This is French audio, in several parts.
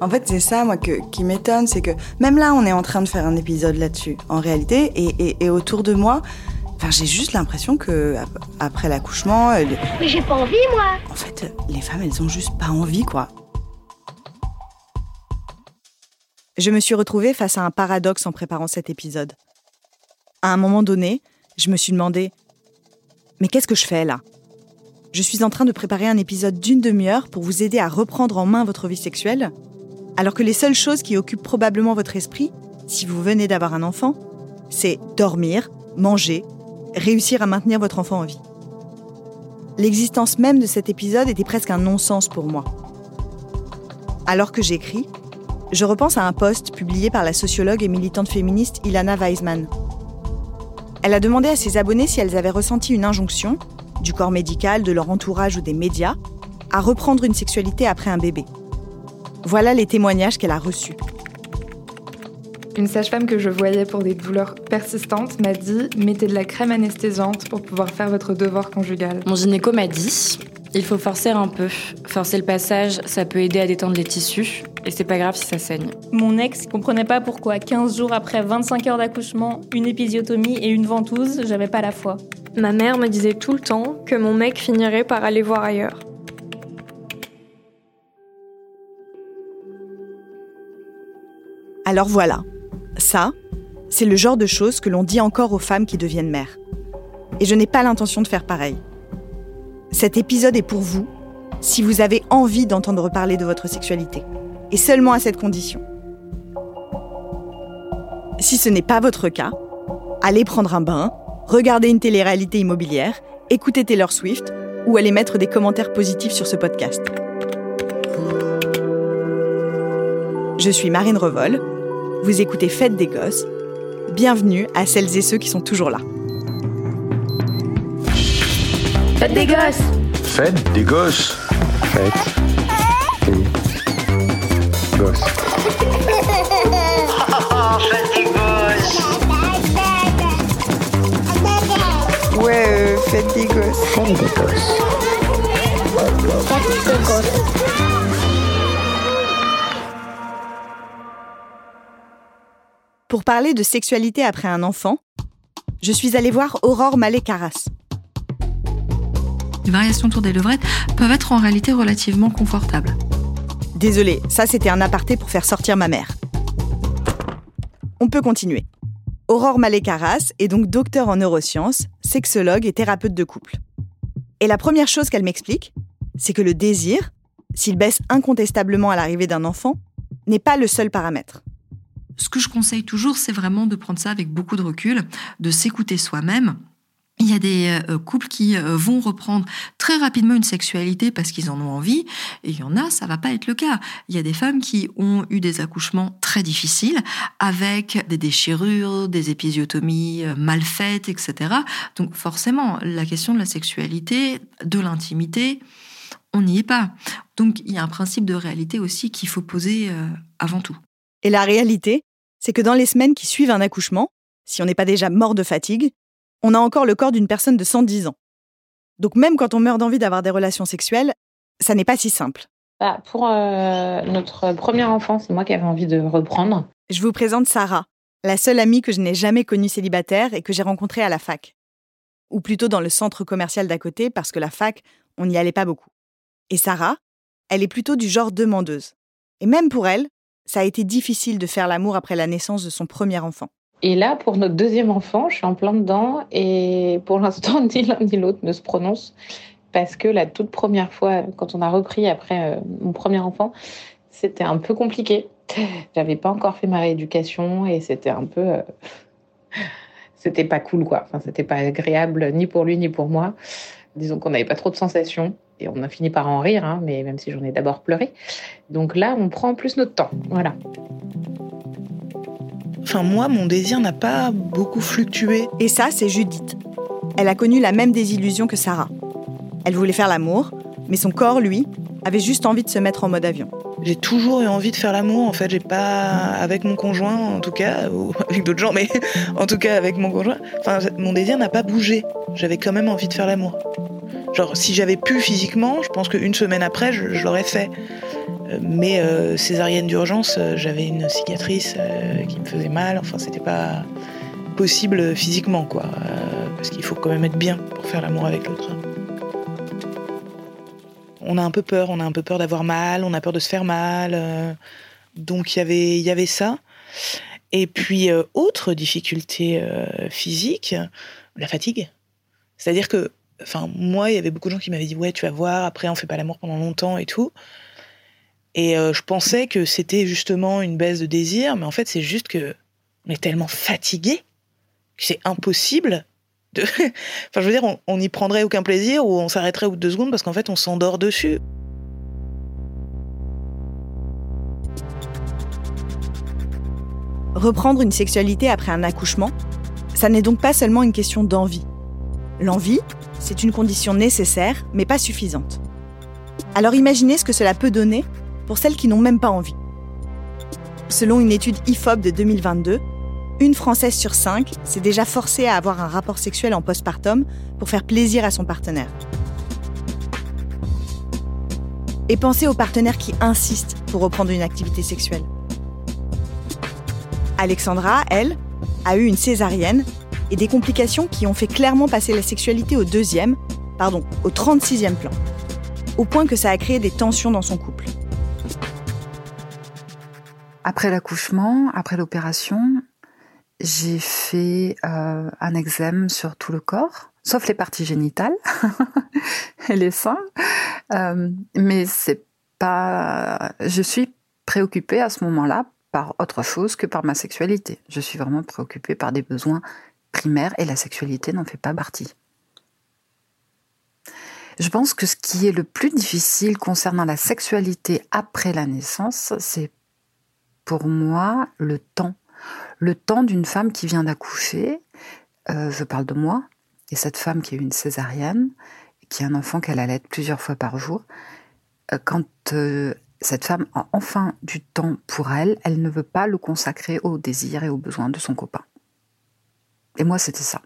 En fait, c'est ça, moi, qui m'étonne, c'est que même là, on est en train de faire un épisode là-dessus, en réalité, et, autour de moi, enfin, j'ai juste l'impression que après l'accouchement, mais j'ai pas envie, moi. En fait, les femmes, elles ont juste pas envie, quoi. Je me suis retrouvée face à un paradoxe en préparant cet épisode. À un moment donné, je me suis demandé, mais qu'est-ce que je fais là? Je suis en train de préparer un épisode d'une demi-heure pour vous aider à reprendre en main votre vie sexuelle alors que les seules choses qui occupent probablement votre esprit, si vous venez d'avoir un enfant, c'est dormir, manger, réussir à maintenir votre enfant en vie. L'existence même de cet épisode était presque un non-sens pour moi. Alors que j'écris, je repense à un post publié par la sociologue et militante féministe Ilana Weisman. Elle a demandé à ses abonnés si elles avaient ressenti une injonction, du corps médical, de leur entourage ou des médias, à reprendre une sexualité après un bébé. Voilà les témoignages qu'elle a reçus. Une sage-femme que je voyais pour des douleurs persistantes m'a dit mettez de la crème anesthésiante pour pouvoir faire votre devoir conjugal. Mon gynéco m'a dit il faut forcer un peu. Forcer le passage, ça peut aider à détendre les tissus et c'est pas grave si ça saigne. Mon ex comprenait pas pourquoi 15 jours après 25 heures d'accouchement, une épisiotomie et une ventouse, j'avais pas la foi. Ma mère me disait tout le temps que mon mec finirait par aller voir ailleurs. Alors voilà, ça, c'est le genre de choses que l'on dit encore aux femmes qui deviennent mères. Et je n'ai pas l'intention de faire pareil. Cet épisode est pour vous si vous avez envie d'entendre parler de votre sexualité, et seulement à cette condition. Si ce n'est pas votre cas, allez prendre un bain, regarder une télé-réalité immobilière, écouter Taylor Swift ou allez mettre des commentaires positifs sur ce podcast. Je suis Marine Revol vous écoutez Fête des Gosses. Bienvenue à celles et ceux qui sont toujours là. Fête des Gosses Fête des Gosses Fête des Gosses. Fête des Gosses Ouais, euh, Fête des Gosses. Fête des Gosses. Fête des Gosses Pour parler de sexualité après un enfant, je suis allée voir Aurore Malé-Carras. Les variations autour des levrettes peuvent être en réalité relativement confortables. Désolée, ça c'était un aparté pour faire sortir ma mère. On peut continuer. Aurore Malé-Carras est donc docteur en neurosciences, sexologue et thérapeute de couple. Et la première chose qu'elle m'explique, c'est que le désir, s'il baisse incontestablement à l'arrivée d'un enfant, n'est pas le seul paramètre ce que je conseille toujours, c'est vraiment de prendre ça avec beaucoup de recul, de s'écouter soi-même. Il y a des euh, couples qui euh, vont reprendre très rapidement une sexualité parce qu'ils en ont envie, et il y en a, ça va pas être le cas. Il y a des femmes qui ont eu des accouchements très difficiles, avec des déchirures, des épisiotomies euh, mal faites, etc. Donc forcément, la question de la sexualité, de l'intimité, on n'y est pas. Donc il y a un principe de réalité aussi qu'il faut poser avant tout. Et la réalité, c'est que dans les semaines qui suivent un accouchement, si on n'est pas déjà mort de fatigue, on a encore le corps d'une personne de 110 ans. Donc même quand on meurt d'envie d'avoir des relations sexuelles, ça n'est pas si simple. Bah, pour euh, notre première enfant, c'est moi qui avais envie de reprendre. Je vous présente Sarah, la seule amie que je n'ai jamais connue célibataire et que j'ai rencontrée à la fac. Ou plutôt dans le centre commercial d'à côté, parce que la fac, on n'y allait pas beaucoup. Et Sarah, elle est plutôt du genre demandeuse. Et même pour elle, ça a été difficile de faire l'amour après la naissance de son premier enfant. Et là, pour notre deuxième enfant, je suis en plein dedans et pour l'instant, ni l'un ni l'autre ne se prononce parce que la toute première fois, quand on a repris après euh, mon premier enfant, c'était un peu compliqué. J'avais pas encore fait ma rééducation et c'était un peu. euh, c'était pas cool, quoi. Enfin, c'était pas agréable ni pour lui ni pour moi. Disons qu'on n'avait pas trop de sensations et on a fini par en rire, hein, mais même si j'en ai d'abord pleuré. Donc là, on prend plus notre temps. Voilà. Enfin, moi, mon désir n'a pas beaucoup fluctué. Et ça, c'est Judith. Elle a connu la même désillusion que Sarah. Elle voulait faire l'amour, mais son corps, lui, avait juste envie de se mettre en mode avion. J'ai toujours eu envie de faire l'amour. En fait, j'ai pas avec mon conjoint, en tout cas, ou avec d'autres gens, mais en tout cas avec mon conjoint. Enfin, mon désir n'a pas bougé. J'avais quand même envie de faire l'amour. Genre, si j'avais pu physiquement, je pense qu'une semaine après, je, je l'aurais fait. Mais euh, césarienne d'urgence, euh, j'avais une cicatrice euh, qui me faisait mal. Enfin, c'était pas possible physiquement, quoi. Parce qu'il faut quand même être bien pour faire l'amour avec l'autre. On a un peu peur, on a un peu peur d'avoir mal, on a peur de se faire mal. donc il y avait, il y avait ça. Et puis autre difficulté physique, la fatigue. C'est-à-dire que, enfin moi, il y avait beaucoup de gens qui m'avaient dit ouais, tu vas voir, après on fait pas l'amour pendant longtemps et tout. Et euh, je pensais que c'était justement une baisse de désir, mais en fait c'est juste que on est tellement fatigué que c'est impossible de. enfin je veux dire, on- n'y prendrait aucun plaisir ou on s'arrêterait au bout de deux secondes parce qu'en fait on s'endort dessus. Reprendre une sexualité après un accouchement, ça n'est donc pas seulement une question d'envie. L'envie, c'est une condition nécessaire, mais pas suffisante. Alors imaginez ce que cela peut donner pour celles qui n'ont même pas envie. Selon une étude IFOP de 2022, une Française sur cinq s'est déjà forcée à avoir un rapport sexuel en postpartum pour faire plaisir à son partenaire. Et pensez aux partenaires qui insistent pour reprendre une activité sexuelle. Alexandra, elle, a eu une césarienne et des complications qui ont fait clairement passer la sexualité au deuxième, pardon, au 36e plan, au point que ça a créé des tensions dans son couple. Après l'accouchement, après l'opération, j'ai fait euh, un examen sur tout le corps, sauf les parties génitales et les seins. Euh, mais c'est pas. Je suis préoccupée à ce moment-là par autre chose que par ma sexualité. Je suis vraiment préoccupée par des besoins primaires et la sexualité n'en fait pas partie. Je pense que ce qui est le plus difficile concernant la sexualité après la naissance, c'est pour moi le temps. Le temps d'une femme qui vient d'accoucher, euh, je parle de moi, et cette femme qui a eu une césarienne, qui a un enfant qu'elle allait plusieurs fois par jour, euh, quand euh, cette femme a enfin du temps pour elle, elle ne veut pas le consacrer aux désirs et aux besoins de son copain. Et moi, c'était ça.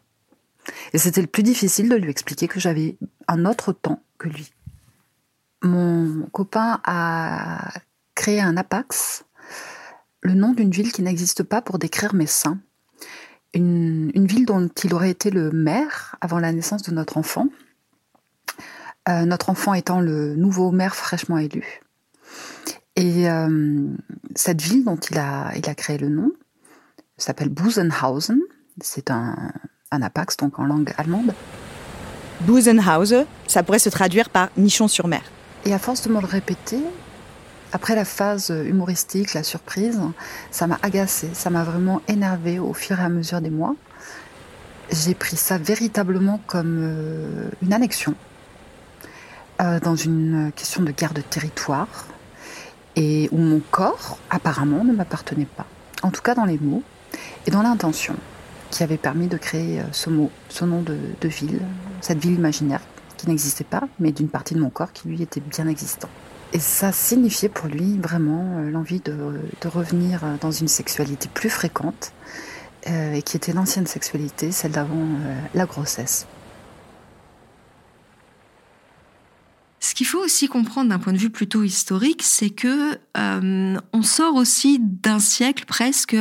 Et c'était le plus difficile de lui expliquer que j'avais un autre temps que lui. Mon copain a créé un apax, le nom d'une ville qui n'existe pas pour décrire mes seins. Une, une ville dont il aurait été le maire avant la naissance de notre enfant. Euh, notre enfant étant le nouveau maire fraîchement élu. Et euh, cette ville dont il a, il a créé le nom s'appelle Busenhausen. C'est un, un apax, donc en langue allemande. Busenhausen, ça pourrait se traduire par nichon sur mer. Et à force de me le répéter, après la phase humoristique, la surprise, ça m'a agacé, ça m'a vraiment énervé au fur et à mesure des mois. J'ai pris ça véritablement comme euh, une annexion, euh, dans une question de guerre de territoire, et où mon corps, apparemment, ne m'appartenait pas. En tout cas dans les mots et dans l'intention qui avait permis de créer euh, ce mot, ce nom de, de ville, cette ville imaginaire qui n'existait pas, mais d'une partie de mon corps qui lui était bien existant. Et ça signifiait pour lui vraiment euh, l'envie de, revenir euh, dans une sexualité plus fréquente, euh, et qui était l'ancienne sexualité, celle d'avant la grossesse. Ce qu'il faut aussi comprendre d'un point de vue plutôt historique, c'est que euh, on sort aussi d'un siècle presque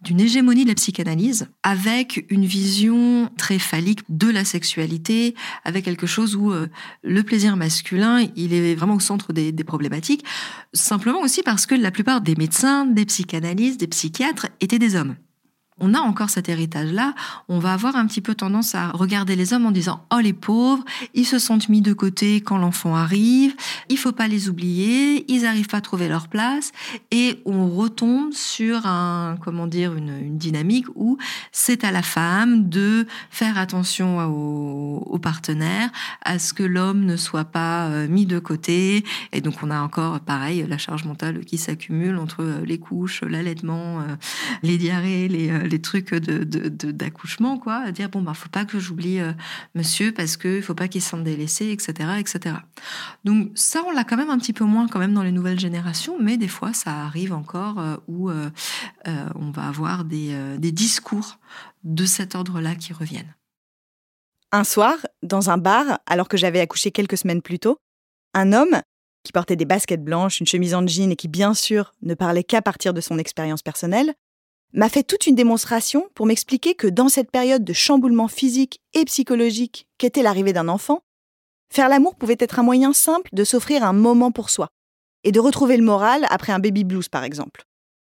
d'une hégémonie de la psychanalyse, avec une vision très phallique de la sexualité, avec quelque chose où euh, le plaisir masculin, il est vraiment au centre des, des problématiques, simplement aussi parce que la plupart des médecins, des psychanalystes, des psychiatres étaient des hommes on a encore cet héritage-là, on va avoir un petit peu tendance à regarder les hommes en disant oh les pauvres, ils se sont mis de côté quand l'enfant arrive, il faut pas les oublier, ils n'arrivent pas à trouver leur place et on retombe sur un comment dire une, dynamique où c'est à la femme de faire attention au, partenaire, à ce que l'homme ne soit pas euh, mis de côté. Et donc on a encore pareil la charge mentale qui s'accumule entre euh, les couches, l'allaitement, euh, les diarrhées, les les trucs de, d'accouchement, quoi, à dire bon bah faut pas que j'oublie euh, monsieur parce que il faut pas qu'il se sente délaissé, etc., etc. Donc ça on l'a quand même un petit peu moins quand même dans les nouvelles générations, mais des fois ça arrive encore euh, où euh, on va avoir des, des discours de cet ordre-là qui reviennent. Un soir, dans un bar, alors que j'avais accouché quelques semaines plus tôt, un homme qui portait des baskets blanches, une chemise en jean et qui, bien sûr, ne parlait qu'à partir de son expérience personnelle, m'a fait toute une démonstration pour m'expliquer que dans cette période de chamboulement physique et psychologique qu'était l'arrivée d'un enfant, faire l'amour pouvait être un moyen simple de s'offrir un moment pour soi et de retrouver le moral après un baby blues par exemple.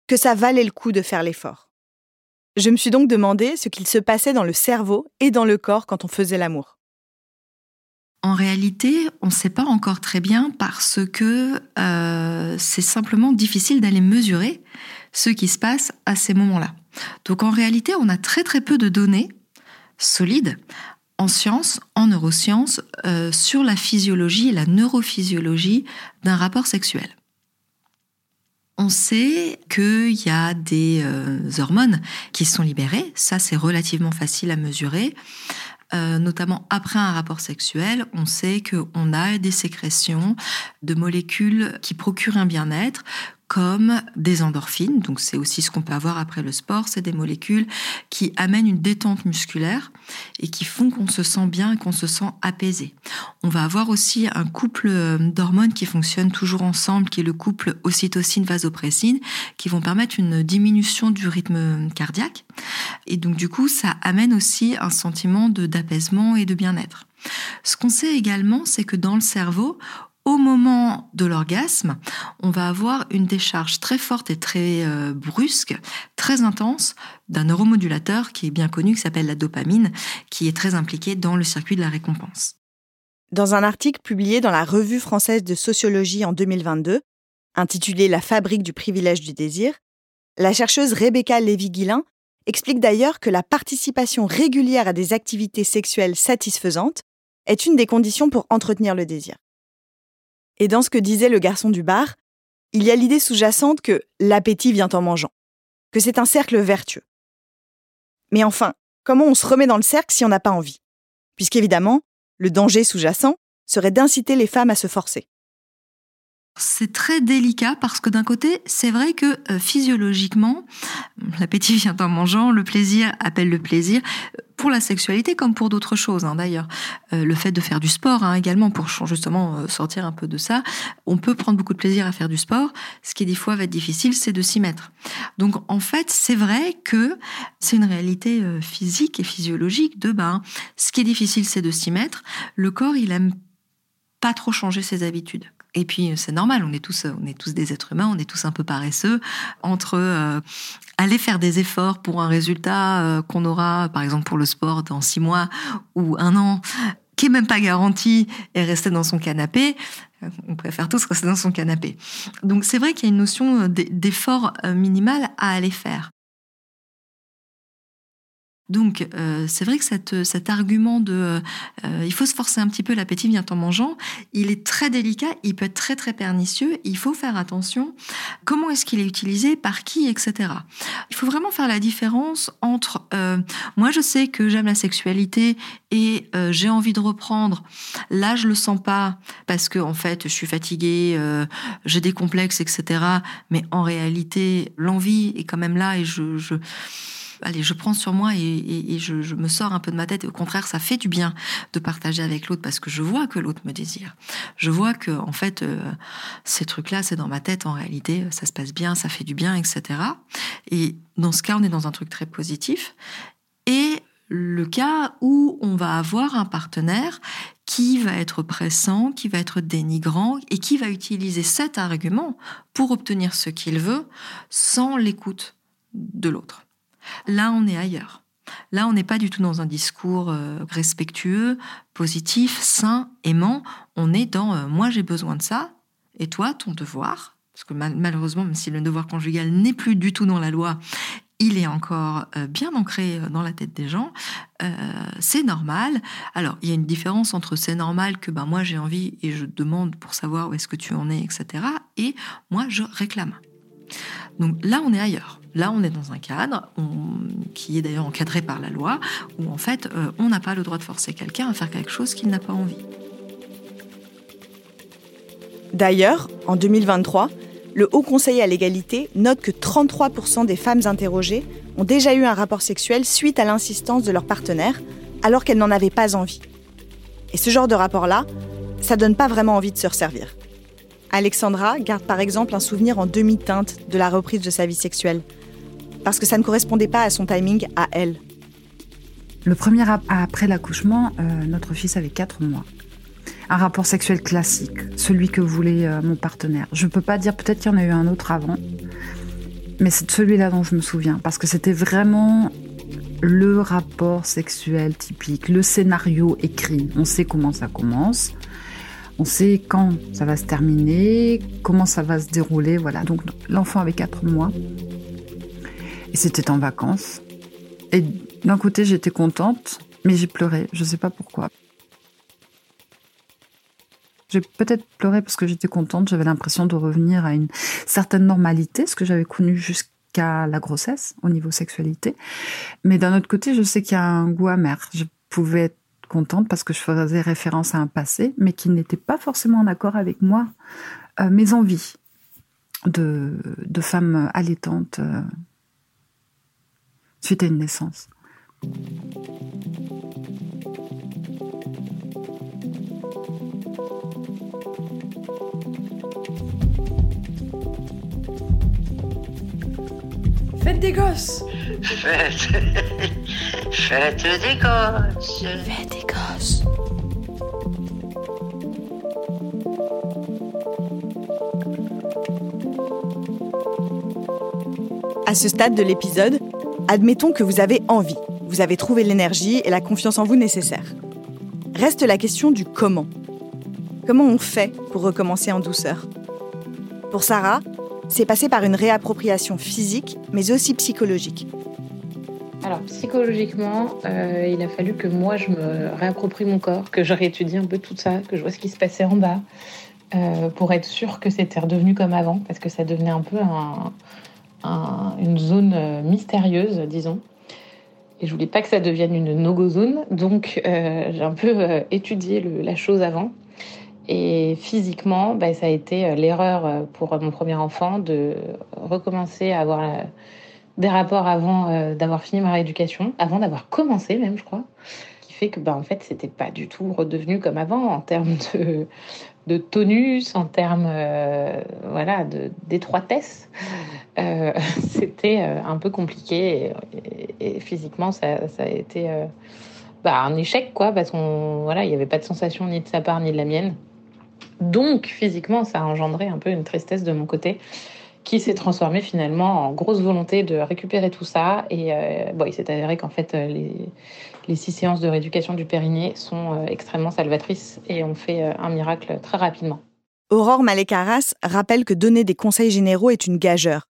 Que ça valait le coup de faire l'effort. Je me suis donc demandé ce qu'il se passait dans le cerveau et dans le corps quand on faisait l'amour. En réalité, on ne sait pas encore très bien parce que euh, c'est simplement difficile d'aller mesurer ce qui se passe à ces moments-là. Donc en réalité, on a très très peu de données solides en sciences, en neurosciences, euh, sur la physiologie et la neurophysiologie d'un rapport sexuel. On sait qu'il y a des euh, hormones qui sont libérées, ça c'est relativement facile à mesurer. Euh, notamment après un rapport sexuel, on sait qu'on a des sécrétions de molécules qui procurent un bien-être, comme des endorphines. Donc c'est aussi ce qu'on peut avoir après le sport. C'est des molécules qui amènent une détente musculaire et qui font qu'on se sent bien et qu'on se sent apaisé. On va avoir aussi un couple euh, d'hormones qui fonctionnent toujours ensemble, qui est le couple ocytocine-vasopressine, qui vont permettre une diminution du rythme cardiaque. Et donc du coup, ça amène aussi un sentiment d'apaisement et de bien-être. Ce qu'on sait également, c'est que dans le cerveau, au moment de l'orgasme, on va avoir une décharge très forte et très euh, brusque, très intense d'un neuromodulateur qui est bien connu, qui s'appelle la dopamine, qui est très impliqué dans le circuit de la récompense. Dans un article publié dans la Revue française de sociologie en 2022, intitulé La fabrique du privilège du désir, la chercheuse Rebecca Lévy-Guilin explique d'ailleurs que la participation régulière à des activités sexuelles satisfaisantes est une des conditions pour entretenir le désir. Et dans ce que disait le garçon du bar, il y a l'idée sous-jacente que l'appétit vient en mangeant, que c'est un cercle vertueux. Mais enfin, comment on se remet dans le cercle si on n'a pas envie? Puisqu'évidemment, le danger sous-jacent serait d'inciter les femmes à se forcer. C'est très délicat parce que d'un côté, c'est vrai que euh, physiologiquement, l'appétit vient en mangeant, le plaisir appelle le plaisir, pour la sexualité comme pour d'autres choses hein, d'ailleurs. Euh, le fait de faire du sport hein, également pour justement euh, sortir un peu de ça, on peut prendre beaucoup de plaisir à faire du sport. Ce qui des fois va être difficile, c'est de s'y mettre. Donc en fait, c'est vrai que c'est une réalité physique et physiologique de ben, ce qui est difficile, c'est de s'y mettre. Le corps, il aime pas trop changer ses habitudes. Et puis c'est normal, on est tous, on est tous des êtres humains, on est tous un peu paresseux. Entre euh, aller faire des efforts pour un résultat euh, qu'on aura, par exemple pour le sport, dans six mois ou un an, qui est même pas garanti, et rester dans son canapé, euh, on préfère tous rester dans son canapé. Donc c'est vrai qu'il y a une notion d'effort minimal à aller faire. Donc, euh, c'est vrai que cet argument de euh, il faut se forcer un petit peu, l'appétit vient en mangeant, il est très délicat, il peut être très très pernicieux, il faut faire attention. Comment est-ce qu'il est utilisé, par qui, etc. Il faut vraiment faire la différence entre euh, moi je sais que j'aime la sexualité et j'ai envie de reprendre, là je le sens pas parce que en fait je suis fatiguée, j'ai des complexes, etc. Mais en réalité l'envie est quand même là et je allez, je prends sur moi et, je, me sors un peu de ma tête. Au contraire, ça fait du bien de partager avec l'autre parce que je vois que l'autre me désire. Je vois que, en fait, euh, ces trucs-là, c'est dans ma tête. En réalité, ça se passe bien, ça fait du bien, etc. Et dans ce cas, on est dans un truc très positif. Et le cas où on va avoir un partenaire qui va être pressant, qui va être dénigrant et qui va utiliser cet argument pour obtenir ce qu'il veut sans l'écoute de l'autre. Là, on est ailleurs. Là, on n'est pas du tout dans un discours euh, respectueux, positif, sain, aimant. On est dans euh, moi j'ai besoin de ça et toi ton devoir, parce que malheureusement, même si le devoir conjugal n'est plus du tout dans la loi, il est encore euh, bien ancré dans la tête des gens. C'est normal. Alors, il y a une différence entre c'est normal que ben, moi j'ai envie et je demande pour savoir où est-ce que tu en es, etc. Et moi je réclame. Donc là, on est ailleurs. Là, on est dans un cadre qui est d'ailleurs encadré par la loi, où en fait, on n'a pas le droit de forcer quelqu'un à faire quelque chose qu'il n'a pas envie. D'ailleurs, en 2023, le Haut Conseil à l'égalité note que 33% des femmes interrogées ont déjà eu un rapport sexuel suite à l'insistance de leur partenaire, alors qu'elles n'en avaient pas envie. Et ce genre de rapport-là, ça donne pas vraiment envie de se resservir. Alexandra garde par exemple un souvenir en demi-teinte de la reprise de sa vie sexuelle, parce que ça ne correspondait pas à son timing à elle. Le premier après l'accouchement, euh, notre fils avait 4 mois un rapport sexuel classique, celui que voulait euh, mon partenaire. Je ne peux pas dire, peut-être qu'il y en a eu un autre avant, mais c'est celui-là dont je me souviens, parce que c'était vraiment le rapport sexuel typique, le scénario écrit. On sait comment ça commence, on sait quand ça va se terminer, comment ça va se dérouler, voilà. Donc l'enfant avait 4 mois, et c'était en vacances. Et d'un côté, j'étais contente, mais j'ai pleuré, je ne sais pas pourquoi. J'ai peut-être pleuré parce que j'étais contente, j'avais l'impression de revenir à une certaine normalité, ce que j'avais connu jusqu'à la grossesse au niveau sexualité. Mais d'un autre côté, je sais qu'il y a un goût amer. Je pouvais être contente parce que je faisais référence à un passé, mais qui n'était pas forcément en accord avec moi, euh, mes envies de, de femme allaitante euh, suite à une naissance. Des gosses Faites... Faites des gosses Faites des gosses À ce stade de l'épisode, admettons que vous avez envie, vous avez trouvé l'énergie et la confiance en vous nécessaires. Reste la question du comment. Comment on fait pour recommencer en douceur? Pour Sarah, c'est passé par une réappropriation physique, mais aussi psychologique. Alors psychologiquement, euh, il a fallu que moi je me réapproprie mon corps, que je réétudie un peu tout ça, que je vois ce qui se passait en bas, euh, pour être sûr que c'était redevenu comme avant, parce que ça devenait un peu une zone euh, mystérieuse, disons. Et je voulais pas que ça devienne une no-go zone, donc j'ai un peu étudié la chose avant. Et physiquement, bah, ça a été euh, l'erreur euh, pour mon premier enfant de recommencer à avoir euh, des rapports avant d'avoir fini ma rééducation, avant d'avoir commencé même, je crois, qui fait que bah, en fait, c'était pas du tout redevenu comme avant en termes de, tonus, en termes voilà, d'étroitesse. Euh, c'était un peu compliqué et, physiquement, ça, a été bah, un échec, quoi, parce qu'il voilà, n'y avait pas de sensation ni de sa part ni de la mienne. Donc, physiquement, ça a engendré un peu une tristesse de mon côté qui s'est transformée finalement en grosse volonté de récupérer tout ça. Et euh, bon, il s'est avéré qu'en fait, euh, les, six séances de rééducation du périnée sont euh, extrêmement salvatrices et ont fait un miracle très rapidement. Aurore Malécaras rappelle que donner des conseils généraux est une gageure,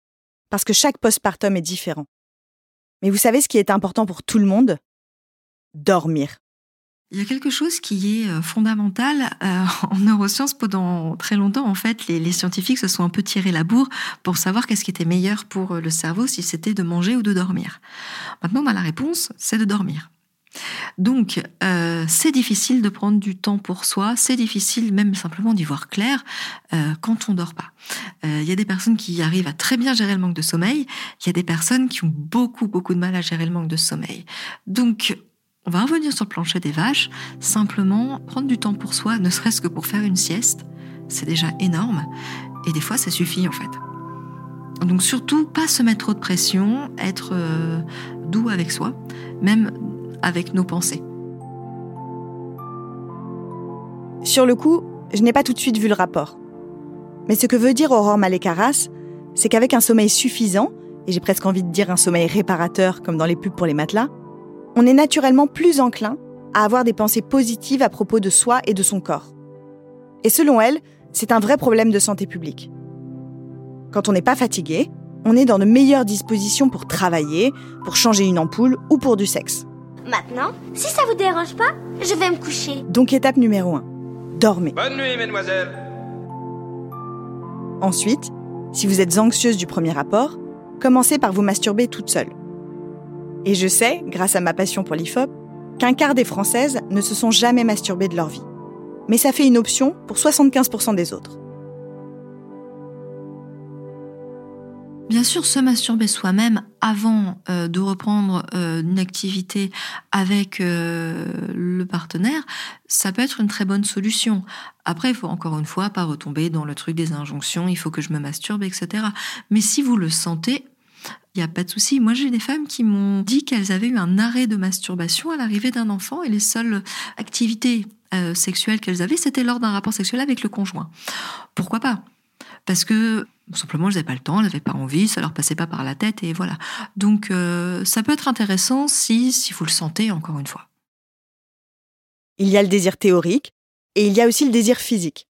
parce que chaque postpartum est différent. Mais vous savez ce qui est important pour tout le monde? Dormir. Il y a quelque chose qui est euh, fondamental euh, en neurosciences pendant très longtemps. En fait, les, scientifiques se sont un peu tirés la bourre pour savoir qu'est-ce qui était meilleur pour euh, le cerveau, si c'était de manger ou de dormir. Maintenant, on a la réponse, c'est de dormir. Donc, c'est difficile de prendre du temps pour soi, c'est difficile même simplement d'y voir clair quand on dort pas. Il y a des personnes qui arrivent à très bien gérer le manque de sommeil, il y a des personnes qui ont beaucoup, beaucoup de mal à gérer le manque de sommeil. Donc, on va revenir sur le plancher des vaches, simplement prendre du temps pour soi, ne serait-ce que pour faire une sieste, c'est déjà énorme, et des fois ça suffit en fait. Donc surtout, pas se mettre trop de pression, être euh, doux avec soi, même avec nos pensées. Sur le coup, je n'ai pas tout de suite vu le rapport. Mais ce que veut dire Aurore Malécaras, c'est qu'avec un sommeil suffisant, et j'ai presque envie de dire un sommeil réparateur comme dans les pubs pour les matelas, on est naturellement plus enclin à avoir des pensées positives à propos de soi et de son corps. Et selon elle, c'est un vrai problème de santé publique. Quand on n'est pas fatigué, on est dans de meilleures dispositions pour travailler, pour changer une ampoule ou pour du sexe. Maintenant, si ça vous dérange pas, je vais me coucher. Donc étape numéro 1, dormez. Bonne nuit, mesdemoiselles. Ensuite, si vous êtes anxieuse du premier rapport, commencez par vous masturber toute seule. Et je sais, grâce à ma passion pour l'IFOP, qu'un quart des Françaises ne se sont jamais masturbées de leur vie. Mais ça fait une option pour 75% des autres. Bien sûr, se masturber soi-même avant euh, de reprendre euh, une activité avec euh, le partenaire, ça peut être une très bonne solution. Après, il faut encore une fois pas retomber dans le truc des injonctions, il faut que je me masturbe, etc. Mais si vous le sentez, il n'y a pas de souci. Moi, j'ai des femmes qui m'ont dit qu'elles avaient eu un arrêt de masturbation à l'arrivée d'un enfant et les seules activités sexuelles qu'elles avaient, c'était lors d'un rapport sexuel avec le conjoint. Pourquoi pas? Parce que simplement, elles n'avaient pas le temps, elles n'avaient pas envie, ça leur passait pas par la tête et voilà. Donc, euh, ça peut être intéressant si, si vous le sentez, encore une fois. Il y a le désir théorique et il y a aussi le désir physique.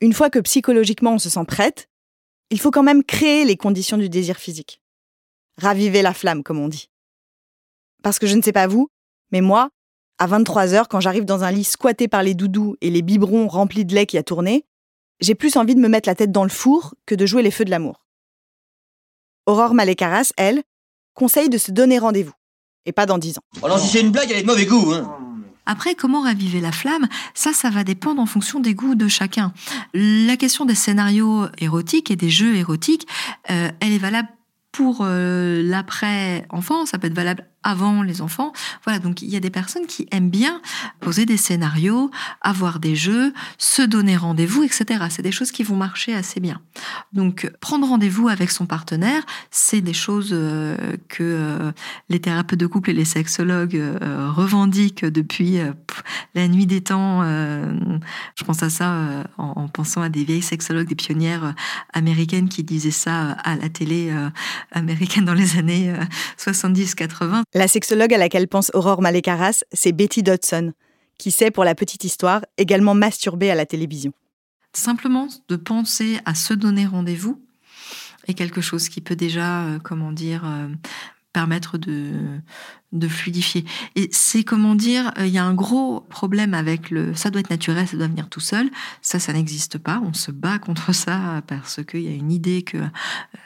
Une fois que psychologiquement on se sent prête, il faut quand même créer les conditions du désir physique. Raviver la flamme, comme on dit. Parce que je ne sais pas vous, mais moi, à 23 heures, quand j'arrive dans un lit squatté par les doudous et les biberons remplis de lait qui a tourné, j'ai plus envie de me mettre la tête dans le four que de jouer les feux de l'amour. Aurore Malécaras, elle, conseille de se donner rendez-vous, et pas dans dix ans. Non, si c'est une blague, elle est de mauvais goût. Hein. Après, comment raviver la flamme? Ça, ça va dépendre en fonction des goûts de chacun. La question des scénarios érotiques et des jeux érotiques, euh, elle est valable pour euh, l'après-enfant, ça peut être valable avant les enfants. Voilà, donc il y a des personnes qui aiment bien poser des scénarios, avoir des jeux, se donner rendez-vous, etc. C'est des choses qui vont marcher assez bien. Donc prendre rendez-vous avec son partenaire, c'est des choses euh, que euh, les thérapeutes de couple et les sexologues euh, revendiquent depuis la nuit des temps. je pense à ça en, en, pensant à des vieilles sexologues, des pionnières américaines qui disaient ça à la télé américaine dans les années 70-80. La sexologue à laquelle pense Aurore Malécaras, c'est Betty Dodson, qui s'est, pour la petite histoire, également masturbée à la télévision. Simplement de penser à se donner rendez-vous est quelque chose qui peut déjà, euh, comment dire, euh, permettre de, de fluidifier. Et c'est comment dire, euh, il y a un gros problème avec le ça doit être naturel, ça doit venir tout seul. Ça, ça n'existe pas. On se bat contre ça parce qu'il y a une idée que euh,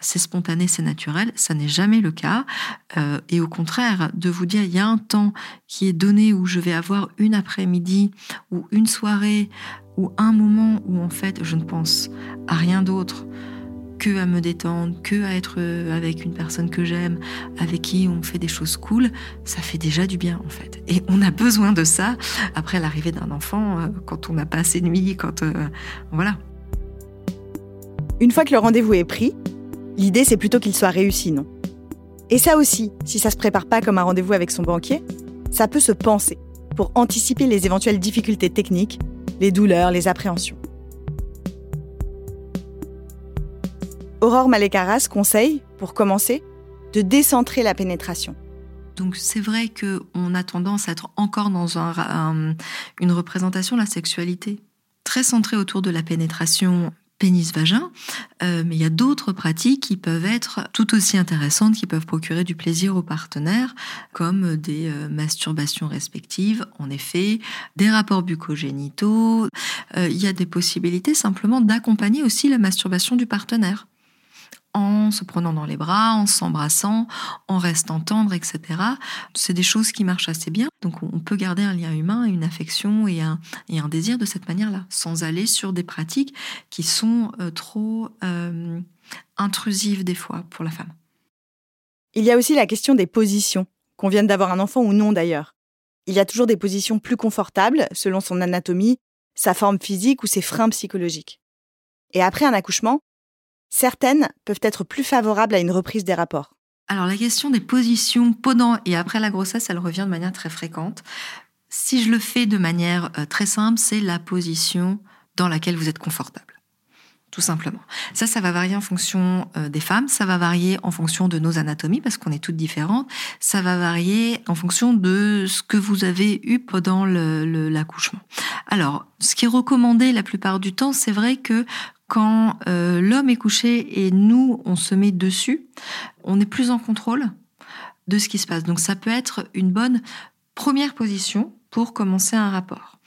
c'est spontané, c'est naturel. Ça n'est jamais le cas. Euh, et au contraire, de vous dire, il y a un temps qui est donné où je vais avoir une après-midi ou une soirée ou un moment où en fait je ne pense à rien d'autre que à me détendre, que à être avec une personne que j'aime, avec qui on fait des choses cool, ça fait déjà du bien en fait. Et on a besoin de ça après l'arrivée d'un enfant, euh, quand on n'a pas assez de nuit, quand euh, voilà. Une fois que le rendez-vous est pris, l'idée c'est plutôt qu'il soit réussi, non? Et ça aussi, si ça se prépare pas comme un rendez-vous avec son banquier, ça peut se penser pour anticiper les éventuelles difficultés techniques, les douleurs, les appréhensions. Aurore Malécaras conseille, pour commencer, de décentrer la pénétration. Donc c'est vrai qu'on a tendance à être encore dans un, une représentation de la sexualité très centrée autour de la pénétration pénis-vagin, euh, mais il y a d'autres pratiques qui peuvent être tout aussi intéressantes, qui peuvent procurer du plaisir aux partenaires, comme des euh, masturbations respectives, en effet, des rapports bucogénitaux. Euh, il y a des possibilités simplement d'accompagner aussi la masturbation du partenaire en se prenant dans les bras, en s'embrassant, en restant tendre, etc. C'est des choses qui marchent assez bien. Donc on peut garder un lien humain, une affection et un, et un désir de cette manière-là, sans aller sur des pratiques qui sont euh, trop euh, intrusives des fois pour la femme. Il y a aussi la question des positions, qu'on vienne d'avoir un enfant ou non d'ailleurs. Il y a toujours des positions plus confortables selon son anatomie, sa forme physique ou ses freins psychologiques. Et après un accouchement, certaines peuvent être plus favorables à une reprise des rapports. Alors la question des positions pendant et après la grossesse, elle revient de manière très fréquente. Si je le fais de manière euh, très simple, c'est la position dans laquelle vous êtes confortable tout simplement. Ça, ça va varier en fonction euh, des femmes, ça va varier en fonction de nos anatomies, parce qu'on est toutes différentes, ça va varier en fonction de ce que vous avez eu pendant l'accouchement. Alors, ce qui est recommandé la plupart du temps, c'est vrai que quand euh, l'homme est couché et nous, on se met dessus, on est plus en contrôle de ce qui se passe. Donc ça peut être une bonne première position pour commencer un rapport.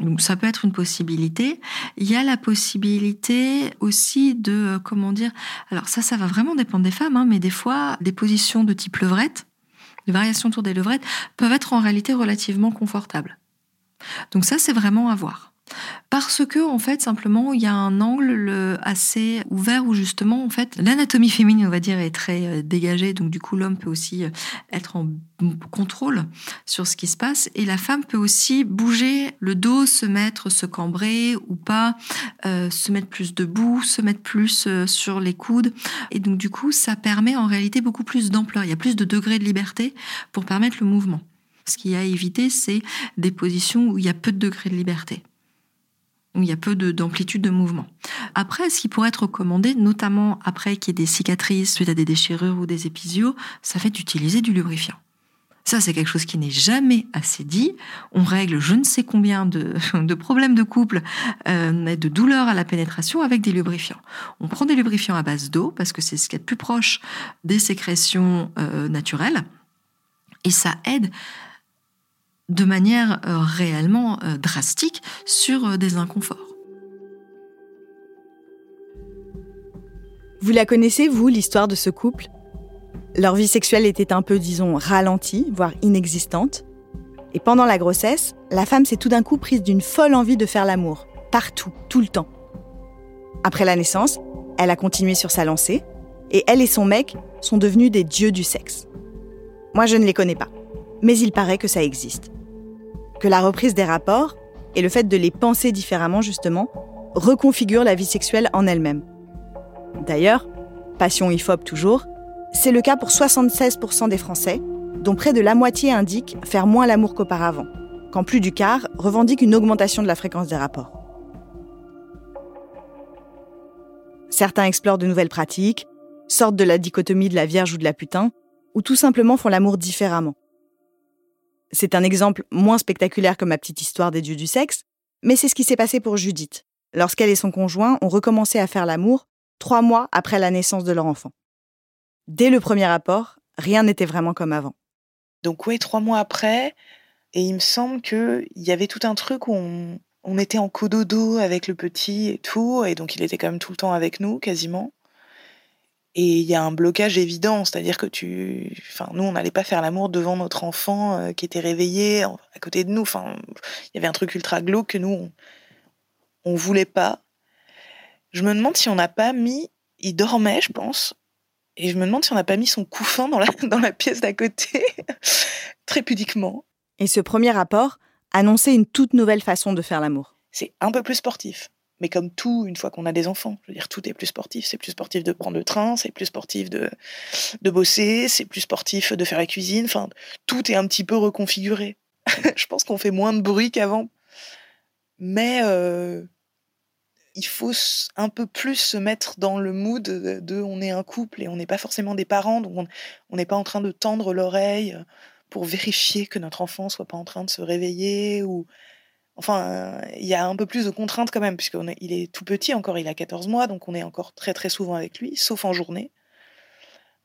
Donc ça peut être une possibilité. Il y a la possibilité aussi de, euh, comment dire, alors ça, ça va vraiment dépendre des femmes, hein, mais des fois, des positions de type levrette, des variations autour des levrettes, peuvent être en réalité relativement confortables. Donc ça, c'est vraiment à voir. Parce que, en fait, simplement, il y a un angle assez ouvert où justement, en fait, l'anatomie féminine, on va dire, est très euh, dégagée. Donc, du coup, l'homme peut aussi euh, être en contrôle sur ce qui se passe. Et la femme peut aussi bouger le dos, se mettre, se cambrer ou pas, euh, se mettre plus debout, se mettre plus sur les coudes. Et donc, du coup, ça permet en réalité beaucoup plus d'ampleur. Il y a plus de degrés de liberté pour permettre le mouvement. Ce qu'il y a à éviter, c'est des positions où il y a peu de degrés de liberté où il y a peu d'amplitude de, mouvement. Après, ce qui pourrait être recommandé, notamment après qu'il y ait des cicatrices suite à des déchirures ou des épisios, ça fait d'utiliser du lubrifiant. Ça, c'est quelque chose qui n'est jamais assez dit. On règle je ne sais combien de, problèmes de couple, euh, de douleurs à la pénétration avec des lubrifiants. On prend des lubrifiants à base d'eau parce que c'est ce qui est le plus proche des sécrétions euh, naturelles. Et ça aide de manière euh, réellement euh, drastique sur euh, des inconforts. Vous la connaissez, vous, l'histoire de ce couple? Leur vie sexuelle était un peu, disons, ralentie, voire inexistante. Et pendant la grossesse, la femme s'est tout d'un coup prise d'une folle envie de faire l'amour, partout, tout le temps. Après la naissance, elle a continué sur sa lancée, et elle et son mec sont devenus des dieux du sexe. Moi, je ne les connais pas, mais il paraît que ça existe que la reprise des rapports, et le fait de les penser différemment justement, reconfigure la vie sexuelle en elle-même. D'ailleurs, passion IFOP toujours, c'est le cas pour 76% des Français, dont près de la moitié indiquent faire moins l'amour qu'auparavant, quand plus du quart revendiquent une augmentation de la fréquence des rapports. Certains explorent de nouvelles pratiques, sortent de la dichotomie de la vierge ou de la putain, ou tout simplement font l'amour différemment. C'est un exemple moins spectaculaire que ma petite histoire des dieux du sexe, mais c'est ce qui s'est passé pour Judith, lorsqu'elle et son conjoint ont recommencé à faire l'amour trois mois après la naissance de leur enfant. Dès le premier rapport, rien n'était vraiment comme avant. Donc oui, trois mois après, et il me semble qu'il y avait tout un truc où on, était en cododo avec le petit et tout, et donc il était quand même tout le temps avec nous, quasiment. Et il y a un blocage évident, c'est-à-dire que tu, enfin, nous, on n'allait pas faire l'amour devant notre enfant euh, qui était réveillé à côté de nous. Enfin, il y avait un truc ultra glauque que nous, on, voulait pas. Je me demande si on n'a pas mis, il dormait, je pense, et je me demande si on n'a pas mis son couffin dans la, dans la pièce d'à côté, très pudiquement. Et ce premier rapport annonçait une toute nouvelle façon de faire l'amour. C'est un peu plus sportif. Mais comme tout, une fois qu'on a des enfants, je veux dire, tout est plus sportif. C'est plus sportif de prendre le train, c'est plus sportif de, de bosser, c'est plus sportif de faire la cuisine. Enfin, tout est un petit peu reconfiguré. je pense qu'on fait moins de bruit qu'avant. Mais euh, il faut un peu plus se mettre dans le mood de, on est un couple et on n'est pas forcément des parents, donc on n'est pas en train de tendre l'oreille pour vérifier que notre enfant soit pas en train de se réveiller ou Enfin, il y a un peu plus de contraintes quand même, puisqu'il est, tout petit encore, il a 14 mois, donc on est encore très très souvent avec lui, sauf en journée.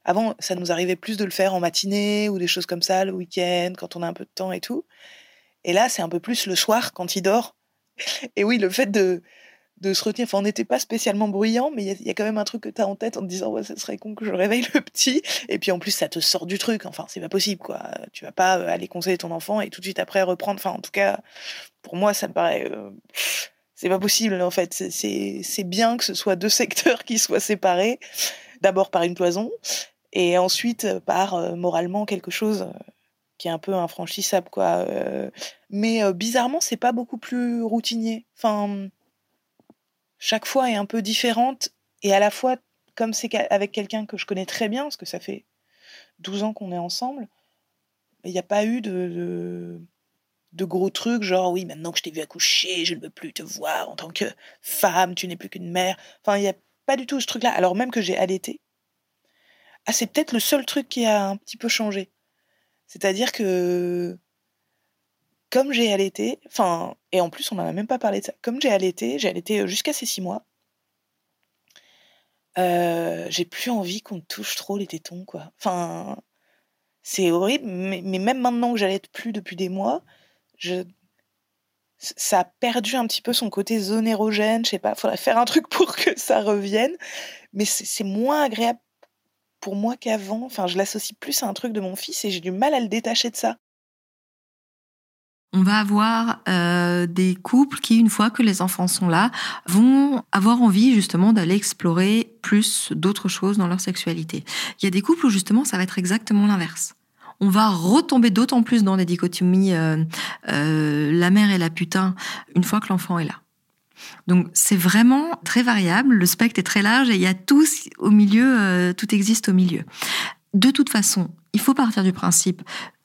Avant, ça nous arrivait plus de le faire en matinée ou des choses comme ça, le week-end, quand on a un peu de temps et tout. Et là, c'est un peu plus le soir, quand il dort. Et oui, le fait de, de se retenir. Enfin, on n'était pas spécialement bruyant, mais il y, a quand même un truc que tu as en tête en te disant, ouais, ce serait con que je réveille le petit. Et puis en plus, ça te sort du truc. Enfin, c'est pas possible, quoi. Tu vas pas euh, aller conseiller ton enfant et tout de suite après reprendre. Enfin, en tout cas, pour moi, ça me paraît. Euh, c'est pas possible, en fait. C'est bien que ce soit deux secteurs qui soient séparés. D'abord par une cloison, et ensuite euh, par moralement quelque chose qui est un peu infranchissable, quoi. mais bizarrement, c'est pas beaucoup plus routinier. Enfin chaque fois est un peu différente et à la fois, comme c'est avec quelqu'un que je connais très bien, parce que ça fait 12 ans qu'on est ensemble, il n'y a pas eu de, gros trucs, genre oui, maintenant que je t'ai vu accoucher, je ne veux plus te voir en tant que femme, tu n'es plus qu'une mère. Enfin, il n'y a pas du tout ce truc-là, alors même que j'ai allaité. Ah, c'est peut-être le seul truc qui a un petit peu changé. C'est-à-dire que comme j'ai allaité, enfin, et en plus on n'en a même pas parlé de ça, comme j'ai allaité, j'ai allaité euh, jusqu'à ces six mois, euh, j'ai plus envie qu'on touche trop les tétons, quoi. Enfin, c'est horrible, mais, même maintenant que j'allaite plus depuis des mois, ça a perdu un petit peu son côté zone érogène, je sais pas, faudrait faire un truc pour que ça revienne, mais c'est moins agréable pour moi qu'avant, enfin, je l'associe plus à un truc de mon fils et j'ai du mal à le détacher de ça on va avoir euh, des couples qui, une fois que les enfants sont là, vont avoir envie justement d'aller explorer plus d'autres choses dans leur sexualité. Il y a des couples où justement ça va être exactement l'inverse. On va retomber d'autant plus dans des dichotomies euh, euh, la mère et la putain une fois que l'enfant est là. Donc c'est vraiment très variable, le spectre est très large et il y a tout au milieu, tout existe au milieu. De toute façon, il faut partir du principe,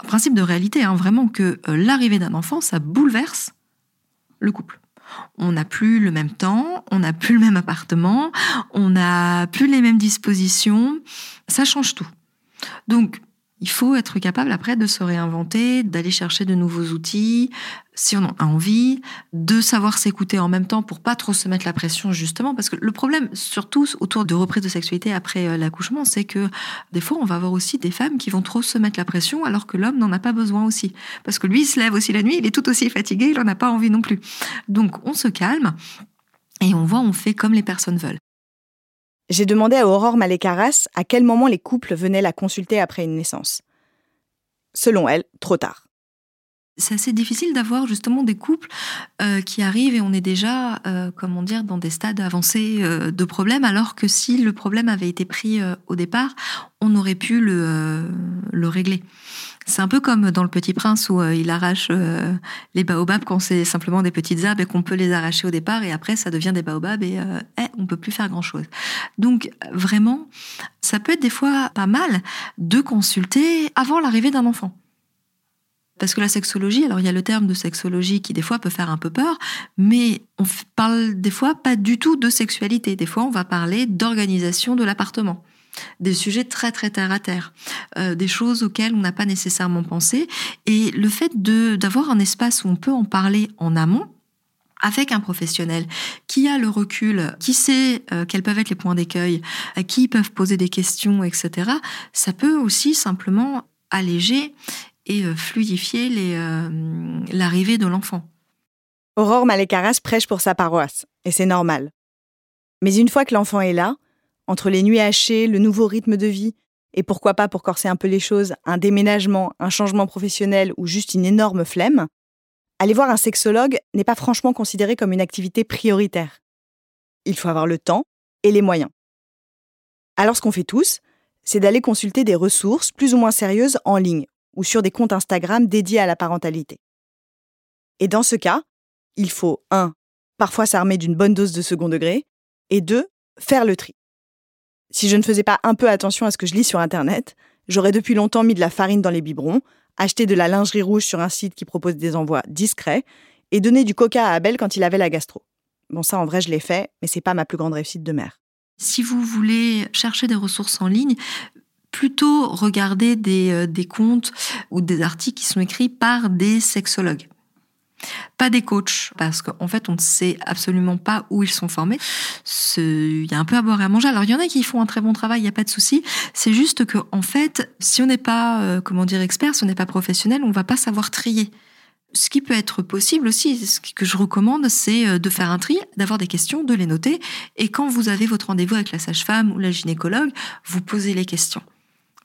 principe de réalité, hein, vraiment que euh, l'arrivée d'un enfant, ça bouleverse le couple. On n'a plus le même temps, on n'a plus le même appartement, on n'a plus les mêmes dispositions, ça change tout. Donc, il faut être capable après de se réinventer, d'aller chercher de nouveaux outils, si on a envie, de savoir s'écouter en même temps pour pas trop se mettre la pression justement, parce que le problème, surtout autour de reprise de sexualité après euh, l'accouchement, c'est que des fois on va avoir aussi des femmes qui vont trop se mettre la pression alors que l'homme n'en a pas besoin aussi, parce que lui il se lève aussi la nuit, il est tout aussi fatigué, il en a pas envie non plus. Donc on se calme et on voit, on fait comme les personnes veulent. J'ai demandé à Aurore Malécaras à quel moment les couples venaient la consulter après une naissance. Selon elle, trop tard. C'est assez difficile d'avoir justement des couples euh, qui arrivent et on est déjà, euh, comment dire, dans des stades avancés euh, de problèmes, alors que si le problème avait été pris au départ, on aurait pu le, le régler. C'est un peu comme dans Le Petit Prince où euh, il arrache euh, les baobabs quand c'est simplement des petites arbres et qu'on peut les arracher au départ et après ça devient des baobabs et euh, eh, on peut plus faire grand chose. Donc vraiment, ça peut être des fois pas mal de consulter avant l'arrivée d'un enfant. Parce que la sexologie, alors il y a le terme de sexologie qui des fois peut faire un peu peur, mais on parle des fois pas du tout de sexualité. Des fois, on va parler d'organisation de l'appartement des sujets très très terre à terre, euh, des choses auxquelles on n'a pas nécessairement pensé. Et le fait d'avoir un espace où on peut en parler en amont, avec un professionnel qui a le recul, qui sait euh, quels peuvent être les points d'écueil, à qui ils peuvent poser des questions, etc., ça peut aussi simplement alléger et euh, fluidifier l'arrivée de l'enfant. Aurore Malécaras prêche pour sa paroisse, et c'est normal. Mais une fois que l'enfant est là, entre les nuits hachées, le nouveau rythme de vie, et pourquoi pas pour corser un peu les choses, un déménagement, un changement professionnel ou juste une énorme flemme, aller voir un sexologue n'est pas franchement considéré comme une activité prioritaire. Il faut avoir le temps et les moyens. Alors ce qu'on fait tous, c'est d'aller consulter des ressources plus ou moins sérieuses en ligne ou sur des comptes Instagram dédiés à la parentalité. Et dans ce cas, il faut 1. Parfois s'armer d'une bonne dose de second degré, et 2. Faire le tri. Si je ne faisais pas un peu attention à ce que je lis sur Internet, j'aurais depuis longtemps mis de la farine dans les biberons, acheté de la lingerie rouge sur un site qui propose des envois discrets et donné du coca à Abel quand il avait la gastro. Bon, ça en vrai, je l'ai fait, mais c'est pas ma plus grande réussite de mère. Si vous voulez chercher des ressources en ligne, plutôt regarder des, euh, des comptes ou des articles qui sont écrits par des sexologues. Pas des coachs, parce qu'en fait, on ne sait absolument pas où ils sont formés. Il y a un peu à boire et à manger. Alors, il y en a qui font un très bon travail, il n'y a pas de souci. C'est juste que, en fait, si on n'est pas, euh, comment dire, expert, si on n'est pas professionnel, on ne va pas savoir trier Ce qui peut être possible aussi, ce que je recommande, c'est euh, de faire un tri, d'avoir des questions, de les noter. Et quand vous avez votre rendez-vous avec la sage-femme ou la gynécologue, vous posez les questions.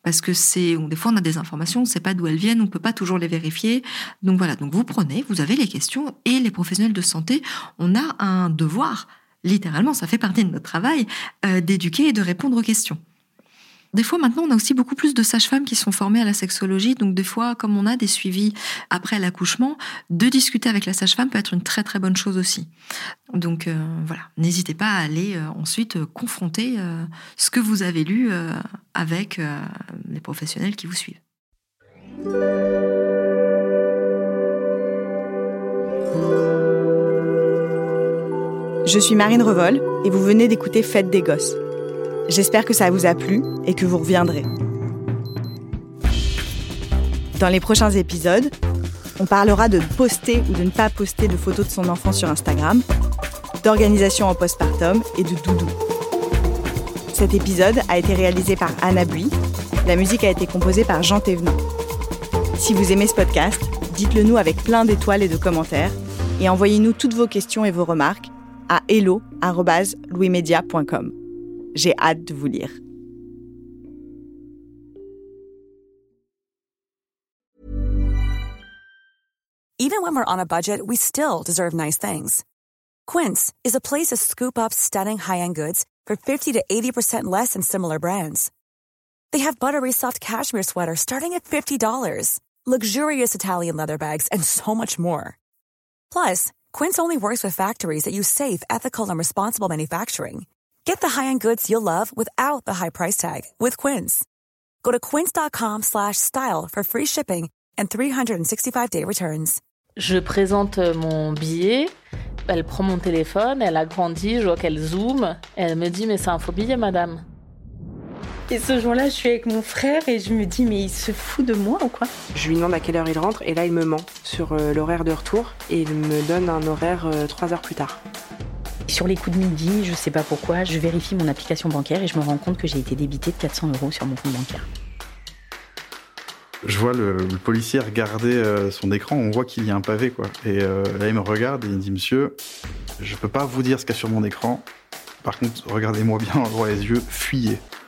Parce que c'est, des fois on a des informations, on ne sait pas d'où elles viennent, on ne peut pas toujours les vérifier. Donc voilà, donc vous prenez, vous avez les questions et les professionnels de santé, on a un devoir, littéralement, ça fait partie de notre travail, euh, d'éduquer et de répondre aux questions. Des fois, maintenant, on a aussi beaucoup plus de sages-femmes qui sont formées à la sexologie. Donc, des fois, comme on a des suivis après l'accouchement, de discuter avec la sage-femme peut être une très très bonne chose aussi. Donc, euh, voilà, n'hésitez pas à aller euh, ensuite euh, confronter ce que vous avez lu avec les professionnels qui vous suivent. Je suis Marine Revol et vous venez d'écouter Fête des Gosses. J'espère que ça vous a plu et que vous reviendrez. Dans les prochains épisodes, on parlera de poster ou de ne pas poster de photos de son enfant sur Instagram, d'organisation en postpartum et de doudou. Cet épisode a été réalisé par Anna Bui. La musique a été composée par Jean Thévenin. Si vous aimez ce podcast, dites-le nous avec plein d'étoiles et de commentaires et envoyez-nous toutes vos questions et vos remarques à hello@louismedia.com. J'ai hâte de vous lire. Even when we're on a budget, we still deserve nice things. Quince is a place to scoop up stunning high-end goods for 50 to 80% less than similar brands. They have buttery soft cashmere sweaters starting at $50, luxurious Italian leather bags, and so much more. Plus, Quince only works with factories that use safe, ethical, and responsible manufacturing. Get the high-end goods you'll love without the high price tag with Quince. Go to quince.com slash style for free shipping and 365-day returns. Je présente mon billet, elle prend mon téléphone, elle agrandit, je vois qu'elle zoome, elle me dit « mais c'est un faux billet, madame ». Et ce jour-là, je suis avec mon frère et je me dis mais il se fout de moi ou quoi? Je lui demande à quelle heure il rentre et là il me ment sur euh, l'horaire de retour et il me donne un horaire euh, trois heures plus tard. Sur les coups de midi, je sais pas pourquoi, je vérifie mon application bancaire et je me rends compte que j'ai été débité de 400 euros sur mon compte bancaire. Je vois le, policier regarder euh, son écran, on voit qu'il y a un pavé quoi. Et euh, là il me regarde et il me dit Monsieur, je peux pas vous dire ce qu'il y a sur mon écran. Par contre, regardez-moi bien droit les yeux, fuyez.